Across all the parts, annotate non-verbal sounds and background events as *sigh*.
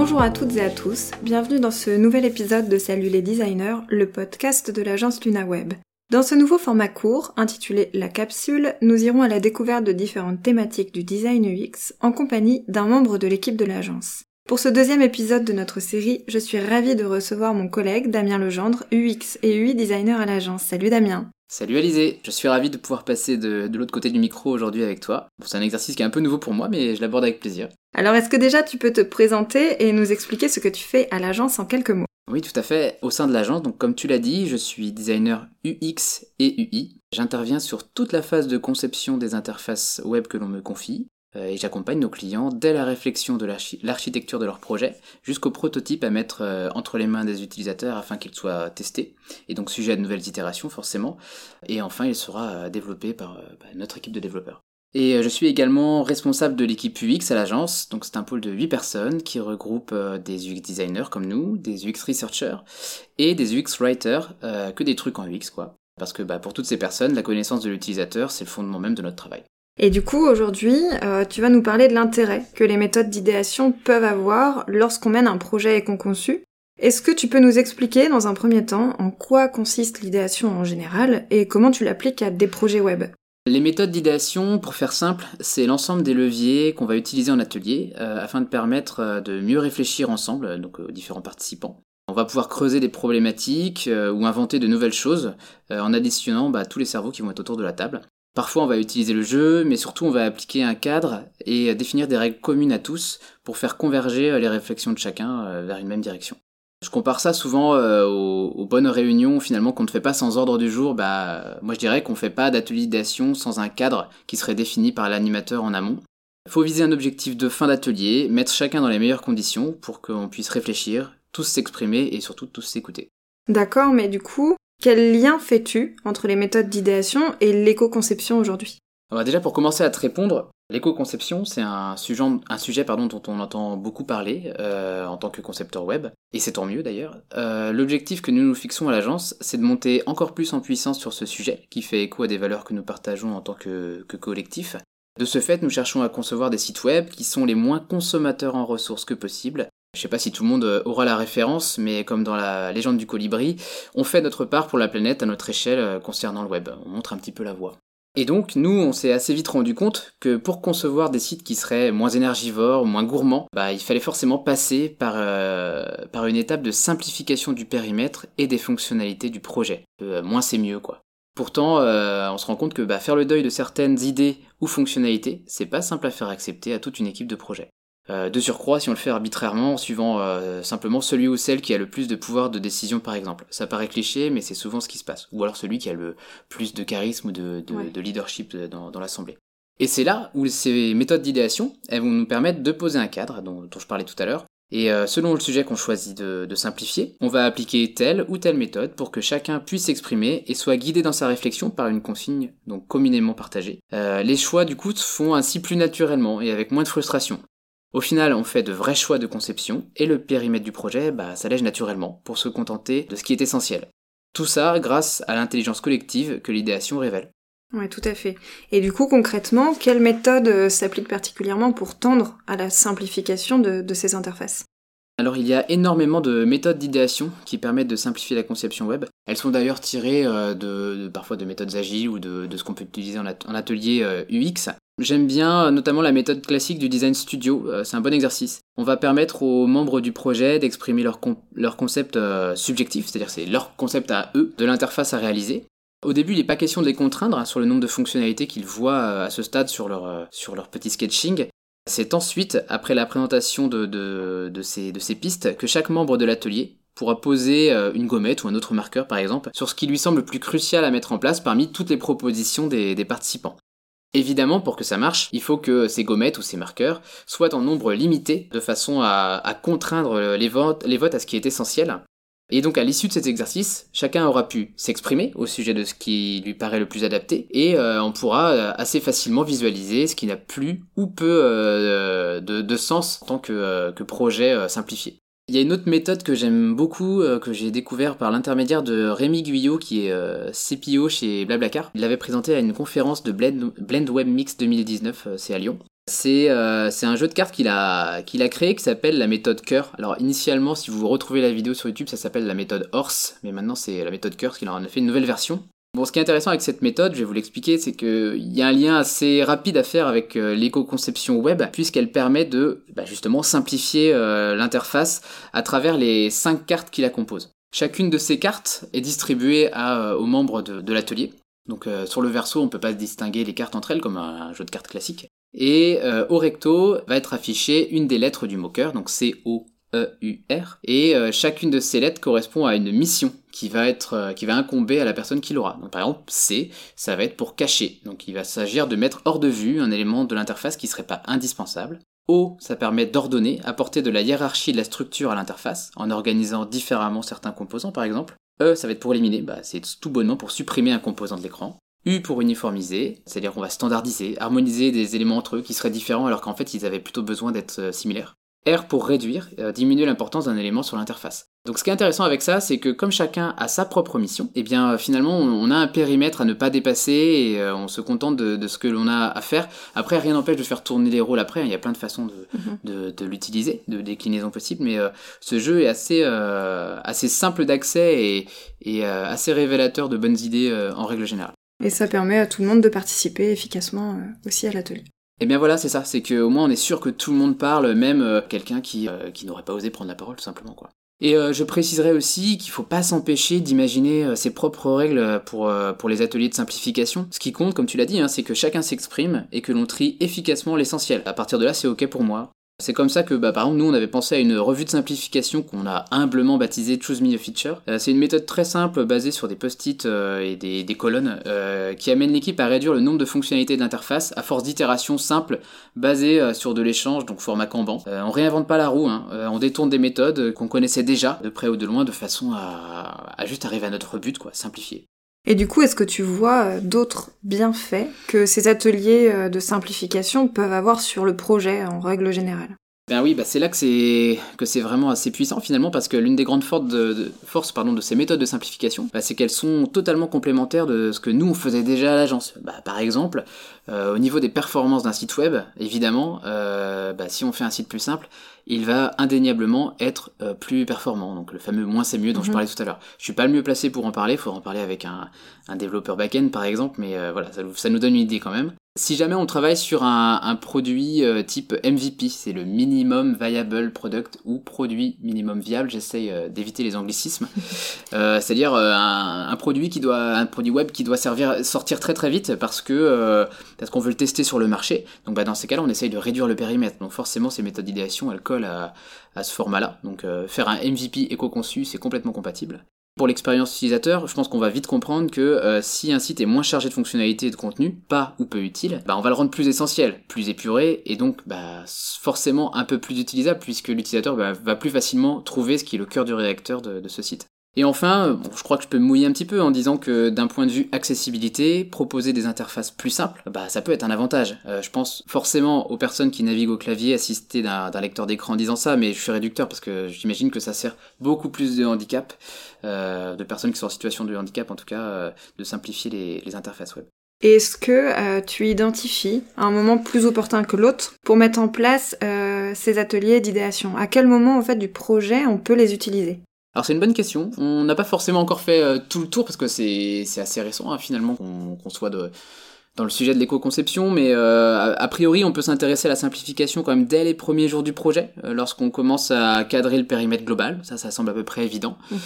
Bonjour à toutes et à tous, bienvenue dans ce nouvel épisode de Salut les designers, le podcast de l'agence LunaWeb. Dans ce nouveau format court, intitulé La capsule, nous irons à la découverte de différentes thématiques du design UX en compagnie d'un membre de l'équipe de l'agence. Pour ce deuxième épisode de notre série, je suis ravie de recevoir mon collègue Damien Legendre, UX et UI designer à l'agence. Salut Damien Salut Alizé, je suis ravi de pouvoir passer de, l'autre côté du micro aujourd'hui avec toi. c'est un exercice qui est un peu nouveau pour moi, mais je l'aborde avec plaisir. Alors est-ce que déjà tu peux te présenter et nous expliquer ce que tu fais à l'agence en quelques mots? Oui, tout à fait. Au sein de l'agence, donc comme tu l'as dit, je suis designer UX et UI. J'interviens sur toute la phase de conception des interfaces web que l'on me confie. Euh, et j'accompagne nos clients dès la réflexion de l'architecture de leur projet jusqu'au prototype à mettre euh, entre les mains des utilisateurs afin qu'il soit testé et donc sujet à de nouvelles itérations forcément et enfin il sera euh, développé par bah, notre équipe de développeurs. Et je suis également responsable de l'équipe UX à l'agence, donc c'est un pôle de 8 personnes qui regroupe des UX designers comme nous, des UX researchers et des UX writers, que des trucs en UX quoi. Parce que bah, pour toutes ces personnes, la connaissance de l'utilisateur, c'est le fondement même de notre travail. Et du coup, aujourd'hui, euh, tu vas nous parler de l'intérêt que les méthodes d'idéation peuvent avoir lorsqu'on mène un projet éco-conçu. Est-ce que tu peux nous expliquer dans un premier temps en quoi consiste l'idéation en général et comment tu l'appliques à des projets web? Les méthodes d'idéation, pour faire simple, c'est l'ensemble des leviers qu'on va utiliser en atelier euh, afin de permettre euh, de mieux réfléchir ensemble, donc aux différents participants. On va pouvoir creuser des problématiques ou inventer de nouvelles choses en additionnant bah, tous les cerveaux qui vont être autour de la table. Parfois, on va utiliser le jeu, mais surtout, on va appliquer un cadre et définir des règles communes à tous pour faire converger euh, les réflexions de chacun euh, vers une même direction. Je compare ça souvent euh, aux, bonnes réunions finalement qu'on ne fait pas sans ordre du jour. Bah, moi je dirais qu'on ne fait pas d'atelier d'idéation sans un cadre qui serait défini par l'animateur en amont. Il faut viser un objectif de fin d'atelier, mettre chacun dans les meilleures conditions pour qu'on puisse réfléchir, tous s'exprimer et surtout tous s'écouter. D'accord, mais du coup, quel lien fais-tu entre les méthodes d'idéation et l'éco-conception aujourd'hui? Alors déjà pour commencer à te répondre, l'éco-conception c'est un sujet, dont on entend beaucoup parler euh, en tant que concepteur web, et c'est tant mieux d'ailleurs. Euh, l'objectif que nous nous fixons à l'agence c'est de monter encore plus en puissance sur ce sujet qui fait écho à des valeurs que nous partageons en tant que, que collectif. De ce fait, nous cherchons à concevoir des sites web qui sont les moins consommateurs en ressources que possible je sais pas si tout le monde euh, aura la référence, mais comme dans la légende du colibri, on fait notre part pour la planète à notre échelle euh, concernant le web. On montre un petit peu la voie. Et donc, nous, on s'est assez vite rendu compte que pour concevoir des sites qui seraient moins énergivores, moins gourmands, bah, il fallait forcément passer par, euh, une étape de simplification du périmètre et des fonctionnalités du projet. moins c'est mieux, quoi. Pourtant, on se rend compte que bah, faire le deuil de certaines idées ou fonctionnalités, c'est pas simple à faire accepter à toute une équipe de projet. Euh, de surcroît, si on le fait arbitrairement, en suivant euh, simplement celui ou celle qui a le plus de pouvoir de décision, par exemple. Ça paraît cliché, mais c'est souvent ce qui se passe. Ou alors celui qui a le plus de charisme ou de, leadership dans, l'Assemblée. Et c'est là où ces méthodes d'idéation, elles vont nous permettre de poser un cadre, dont, je parlais tout à l'heure, et euh, selon le sujet qu'on choisit de, simplifier, on va appliquer telle ou telle méthode pour que chacun puisse s'exprimer et soit guidé dans sa réflexion par une consigne donc communément partagée. les choix du coup se font ainsi plus naturellement et avec moins de frustration. Au final, on fait de vrais choix de conception et le périmètre du projet bah, s'allège naturellement pour se contenter de ce qui est essentiel. Tout ça grâce à l'intelligence collective que l'idéation révèle. Oui, tout à fait. Et du coup, concrètement, quelle méthode euh, s'applique particulièrement pour tendre à la simplification de, ces interfaces? Alors il y a énormément de méthodes d'idéation qui permettent de simplifier la conception web. Elles sont d'ailleurs tirées euh, de, parfois de méthodes agiles ou de, ce qu'on peut utiliser en, atelier UX. J'aime bien euh, notamment la méthode classique du design studio, euh, c'est un bon exercice. On va permettre aux membres du projet d'exprimer leur, concept euh, subjectif, c'est-à-dire c'est leur concept à eux de l'interface à réaliser. Au début, il n'est pas question de les contraindre hein, sur le nombre de fonctionnalités qu'ils voient à ce stade sur leur, petit sketching. C'est ensuite, après la présentation de, ces, pistes, que chaque membre de l'atelier pourra poser une gommette ou un autre marqueur par exemple sur ce qui lui semble le plus crucial à mettre en place parmi toutes les propositions des participants. Évidemment, pour que ça marche, il faut que ces gommettes ou ces marqueurs soient en nombre limité, de façon à, contraindre les votes, les votes à ce qui est essentiel. Et donc à l'issue de cet exercice, chacun aura pu s'exprimer au sujet de ce qui lui paraît le plus adapté, et euh, on pourra euh, assez facilement visualiser ce qui n'a plus ou peu euh, de, sens en tant que projet simplifié. Il y a une autre méthode que j'aime beaucoup, euh, que j'ai découvert par l'intermédiaire de Rémi Guyot, qui est euh, CPO chez Blablacar. Il l'avait présenté à une conférence de Blend, Web Mix 2019, euh, c'est à Lyon. C'est un jeu de cartes qu'il a, qu'il a créé qui s'appelle la méthode cœur. Alors initialement, si vous retrouvez la vidéo sur YouTube, ça s'appelle la méthode horse, mais maintenant c'est la méthode cœur, parce qu'il en a fait une nouvelle version. Bon, ce qui est intéressant avec cette méthode, je vais vous l'expliquer, c'est qu'il y a un lien assez rapide à faire avec euh, l'éco-conception web, puisqu'elle permet de bah, justement simplifier euh, l'interface à travers les cinq cartes qui la composent. Chacune de ces cartes est distribuée à, aux membres de, l'atelier. Donc sur le verso, on peut pas distinguer les cartes entre elles comme un jeu de cartes classique. Et euh, au recto va être affichée une des lettres du moqueur, donc C-O-E-U-R. Et euh, chacune de ces lettres correspond à une mission qui va être euh, qui va incomber à la personne qui l'aura. Donc par exemple C, ça va être pour cacher. Donc il va s'agir de mettre hors de vue un élément de l'interface qui serait pas indispensable. O, ça permet d'ordonner, apporter de la hiérarchie de la structure à l'interface, en organisant différemment certains composants par exemple. E, ça va être pour éliminer, bah, c'est tout bonnement pour supprimer un composant de l'écran. U pour uniformiser, c'est-à-dire qu'on va standardiser, harmoniser des éléments entre eux qui seraient différents alors qu'en fait ils avaient plutôt besoin d'être euh, similaires. R pour réduire, euh, diminuer l'importance d'un élément sur l'interface. Donc ce qui est intéressant avec ça, c'est que comme chacun a sa propre mission, et eh bien euh, finalement on a un périmètre à ne pas dépasser et on se contente de, ce que l'on a à faire. Après rien n'empêche de faire tourner les rôles après, il y a plein de façons de, mhm. de, l'utiliser, de déclinaisons possibles, mais ce jeu est assez, assez simple d'accès et, et assez révélateur de bonnes idées en règle générale. Et ça permet à tout le monde de participer efficacement euh, aussi à l'atelier. Et eh bien voilà, c'est ça, c'est qu'au moins on est sûr que tout le monde parle, même euh, quelqu'un qui, euh, qui n'aurait pas osé prendre la parole tout simplement quoi. Et je préciserai aussi qu'il faut pas s'empêcher d'imaginer ses propres règles pour, pour les ateliers de simplification. Ce qui compte, comme tu l'as dit, hein, c'est que chacun s'exprime et que l'on trie efficacement l'essentiel. À partir de là, c'est ok pour moi. C'est comme ça que, bah, par exemple, nous, on avait pensé à une revue de simplification qu'on a humblement baptisée Choose Me a Feature. Euh, c'est une méthode très simple basée sur des post-it euh, et des, colonnes euh, qui amène l'équipe à réduire le nombre de fonctionnalités d'interface à force d'itérations simples basées sur de l'échange, donc format Kanban. on réinvente pas la roue, hein. on détourne des méthodes qu'on connaissait déjà, de près ou de loin, de façon à juste arriver à notre but, quoi, simplifier. Et du coup, est-ce que tu vois euh, d'autres bienfaits que ces ateliers euh, de simplification peuvent avoir sur le projet en règle générale? Ben oui, bah c'est là que c'est que c'est vraiment assez puissant finalement parce que l'une des grandes forces de, force, pardon, de ces méthodes de simplification, bah, c'est qu'elles sont totalement complémentaires de ce que nous on faisait déjà à l'agence. Bah, par exemple, euh, au niveau des performances d'un site web, évidemment, euh, si on fait un site plus simple, il va indéniablement être euh, plus performant. Donc le fameux moins c'est mieux dont je mhm. parlais tout à l'heure. Je suis pas le mieux placé pour en parler, il faudra en parler avec un, un développeur back-end par exemple, mais voilà, ça, ça, nous donne une idée quand même. Si jamais on travaille sur un, un produit type MVP, c'est le minimum viable product ou produit minimum viable, j'essaye d'éviter les anglicismes, *laughs* c'est-à-dire un, un, produit qui doit, un produit web qui doit servir, sortir très très vite parce que parce qu'on veut le tester sur le marché. Donc bah, dans ces cas-là, on essaye de réduire le périmètre. Donc forcément, ces méthodes d'idéation, elles collent à, ce format-là. Donc euh, faire un MVP éco-conçu, c'est complètement compatible. Pour l'expérience utilisateur, je pense qu'on va vite comprendre que euh, si un site est moins chargé de fonctionnalités et de contenu, pas ou peu utile, bah, on va le rendre plus essentiel, plus épuré et donc bah, forcément un peu plus utilisable puisque l'utilisateur bah, va plus facilement trouver ce qui est le cœur du réacteur de ce site. Et enfin, bon, je crois que je peux me mouiller un petit peu en disant que d'un point de vue accessibilité, proposer des interfaces plus simples, bah ça peut être un avantage. Euh, je pense forcément aux personnes qui naviguent au clavier assistées d'un lecteur d'écran en disant ça, mais je suis réducteur parce que j'imagine que ça sert beaucoup plus de handicap, euh, de personnes qui sont en situation de handicap en tout cas, euh, de simplifier les, les interfaces web. Est-ce que tu identifies un moment plus opportun que l'autre pour mettre en place ces ateliers d'idéation? À quel moment en fait du projet on peut les utiliser? Alors c'est une bonne question. On n'a pas forcément encore fait euh, tout le tour parce que c'est assez récent hein, finalement qu'on soit de, dans le sujet de l'éco-conception, mais euh, a, priori on peut s'intéresser à la simplification quand même dès les premiers jours du projet, euh, lorsqu'on commence à cadrer le périmètre global. Ça, ça semble à peu près évident. Mhm.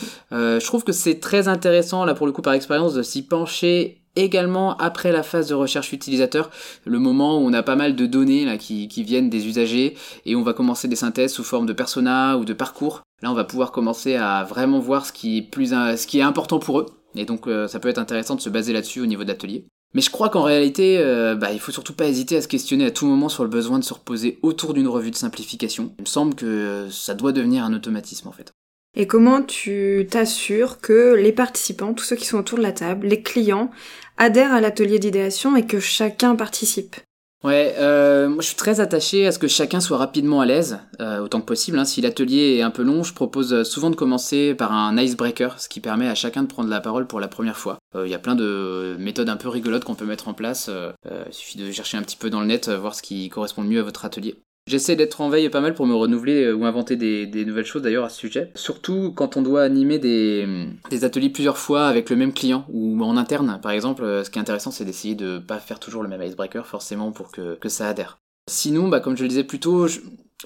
je trouve que c'est très intéressant là pour le coup par expérience de s'y pencher également après la phase de recherche utilisateur, le moment où on a pas mal de données qui, viennent des usagers et on va commencer des synthèses sous forme de persona ou de parcours. Là, on va pouvoir commencer à vraiment voir ce qui est, plus, ce qui est important pour eux. Et donc, euh, ça peut être intéressant de se baser là-dessus au niveau d'atelier. Mais je crois qu'en réalité, euh, bah, il faut surtout pas hésiter à se questionner à tout moment sur le besoin de se reposer autour d'une revue de simplification. Il me semble que ça doit devenir un automatisme en fait. Et comment tu t'assures que les participants, tous ceux qui sont autour de la table, les clients, adhèrent à l'atelier d'idéation et que chacun participe? Ouais, euh, moi je suis très attaché à ce que chacun soit rapidement à l'aise, euh, autant que possible. Hein. Si l'atelier est un peu long, je propose souvent de commencer par un icebreaker, ce qui permet à chacun de prendre la parole pour la première fois. Il y a plein de méthodes un peu rigolotes qu'on peut mettre en place. il suffit de chercher un petit peu dans le net, voir ce qui correspond le mieux à votre atelier. J'essaie d'être en veille pas mal pour me renouveler euh, ou inventer des, nouvelles choses d'ailleurs à ce sujet. Surtout quand on doit animer des, ateliers plusieurs fois avec le même client ou en interne par exemple. Euh, ce qui est intéressant c'est d'essayer de pas faire toujours le même icebreaker forcément pour que, ça adhère. Sinon, bah, comme je le disais plus tôt,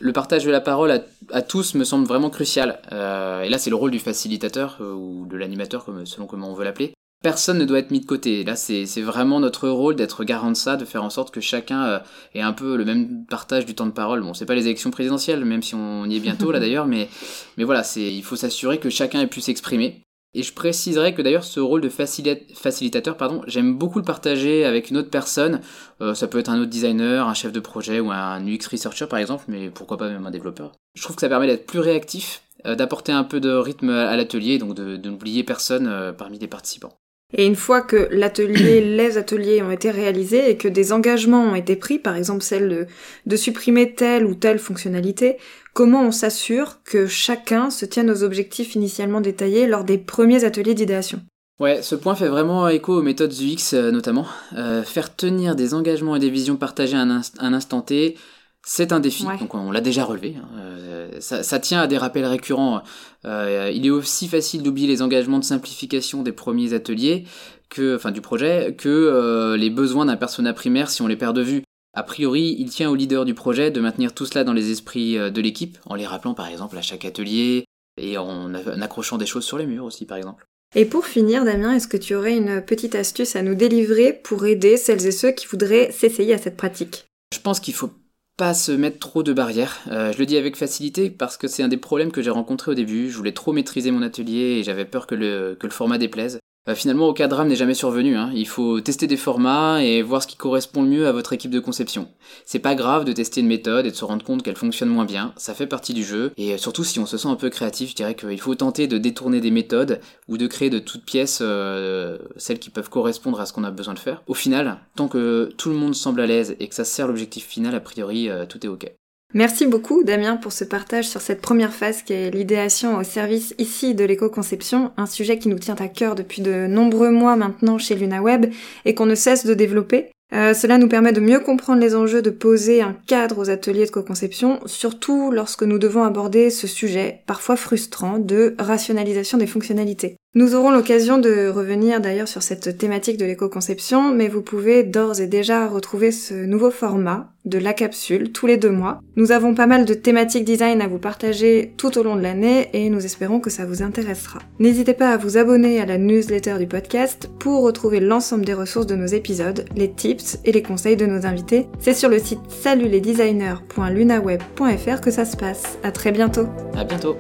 le partage de la parole à, tous me semble vraiment crucial. Euh, et là c'est le rôle du facilitateur ou de l'animateur selon comment on veut l'appeler personne ne doit être mis de côté. Là, c'est vraiment notre rôle d'être garant de ça, de faire en sorte que chacun euh, ait un peu le même partage du temps de parole. Bon, c'est pas les élections présidentielles, même si on y est bientôt là *laughs* d'ailleurs, mais, mais voilà, il faut s'assurer que chacun ait pu s'exprimer. Et je préciserai que d'ailleurs ce rôle de facilitateur, pardon, j'aime beaucoup le partager avec une autre personne. Euh, ça peut être un autre designer, un chef de projet ou un UX researcher par exemple, mais pourquoi pas même un développeur. Je trouve que ça permet d'être plus réactif, euh, d'apporter un peu de rythme à l'atelier, donc de, n'oublier personne parmi les participants. Et une fois que l'atelier, *clears throat* les ateliers ont été réalisés et que des engagements ont été pris, par exemple celle de, supprimer telle ou telle fonctionnalité, comment on s'assure que chacun se tienne aux objectifs initialement détaillés lors des premiers ateliers d'idéation? Ouais, ce point fait vraiment écho aux méthodes UX euh, notamment. Euh, faire tenir des engagements et des visions partagées à un instant T, c'est un défi, donc on l'a déjà relevé. Hein. Euh, ça, tient à des rappels récurrents. Euh, il est aussi facile d'oublier les engagements de simplification des premiers ateliers, que, enfin du projet, que euh, les besoins d'un persona primaire si on les perd de vue. A priori, il tient au leader du projet de maintenir tout cela dans les esprits de l'équipe, en les rappelant par exemple à chaque atelier, et en, en accrochant des choses sur les murs aussi par exemple. Et pour finir, Damien, est-ce que tu aurais une petite astuce à nous délivrer pour aider celles et ceux qui voudraient s'essayer à cette pratique? Je pense qu'il faut pas se mettre trop de barrières. Euh, je le dis avec facilité parce que c'est un des problèmes que j'ai rencontré au début. Je voulais trop maîtriser mon atelier et j'avais peur que le, que le format déplaise. Euh, finalement, aucun drame n'est jamais survenu. Hein. Il faut tester des formats et voir ce qui correspond le mieux à votre équipe de conception. C'est pas grave de tester une méthode et de se rendre compte qu'elle fonctionne moins bien. Ça fait partie du jeu. Et euh, surtout, si on se sent un peu créatif, je dirais qu'il faut tenter de détourner des méthodes ou de créer de toutes pièces euh, celles qui peuvent correspondre à ce qu'on a besoin de faire. Au final, tant que tout le monde semble à l'aise et que ça sert l'objectif final, a priori, tout est ok. Merci beaucoup Damien pour ce partage sur cette première phase qui est l'idéation au service ici de l'éco-conception, un sujet qui nous tient à cœur depuis de nombreux mois maintenant chez LunaWeb et qu'on ne cesse de développer. Euh, cela nous permet de mieux comprendre les enjeux de poser un cadre aux ateliers de co-conception, surtout lorsque nous devons aborder ce sujet, parfois frustrant, de rationalisation des fonctionnalités. Nous aurons l'occasion de revenir d'ailleurs sur cette thématique de l'éco-conception, mais vous pouvez d'ores et déjà retrouver ce nouveau format de la capsule tous les deux mois. Nous avons pas mal de thématiques design à vous partager tout au long de l'année et nous espérons que ça vous intéressera. N'hésitez pas à vous abonner à la newsletter du podcast pour retrouver l'ensemble des ressources de nos épisodes, les tips et les conseils de nos invités. C'est sur le site salutlesdesigners.lunaweb.fr que ça se passe. À très bientôt. À bientôt.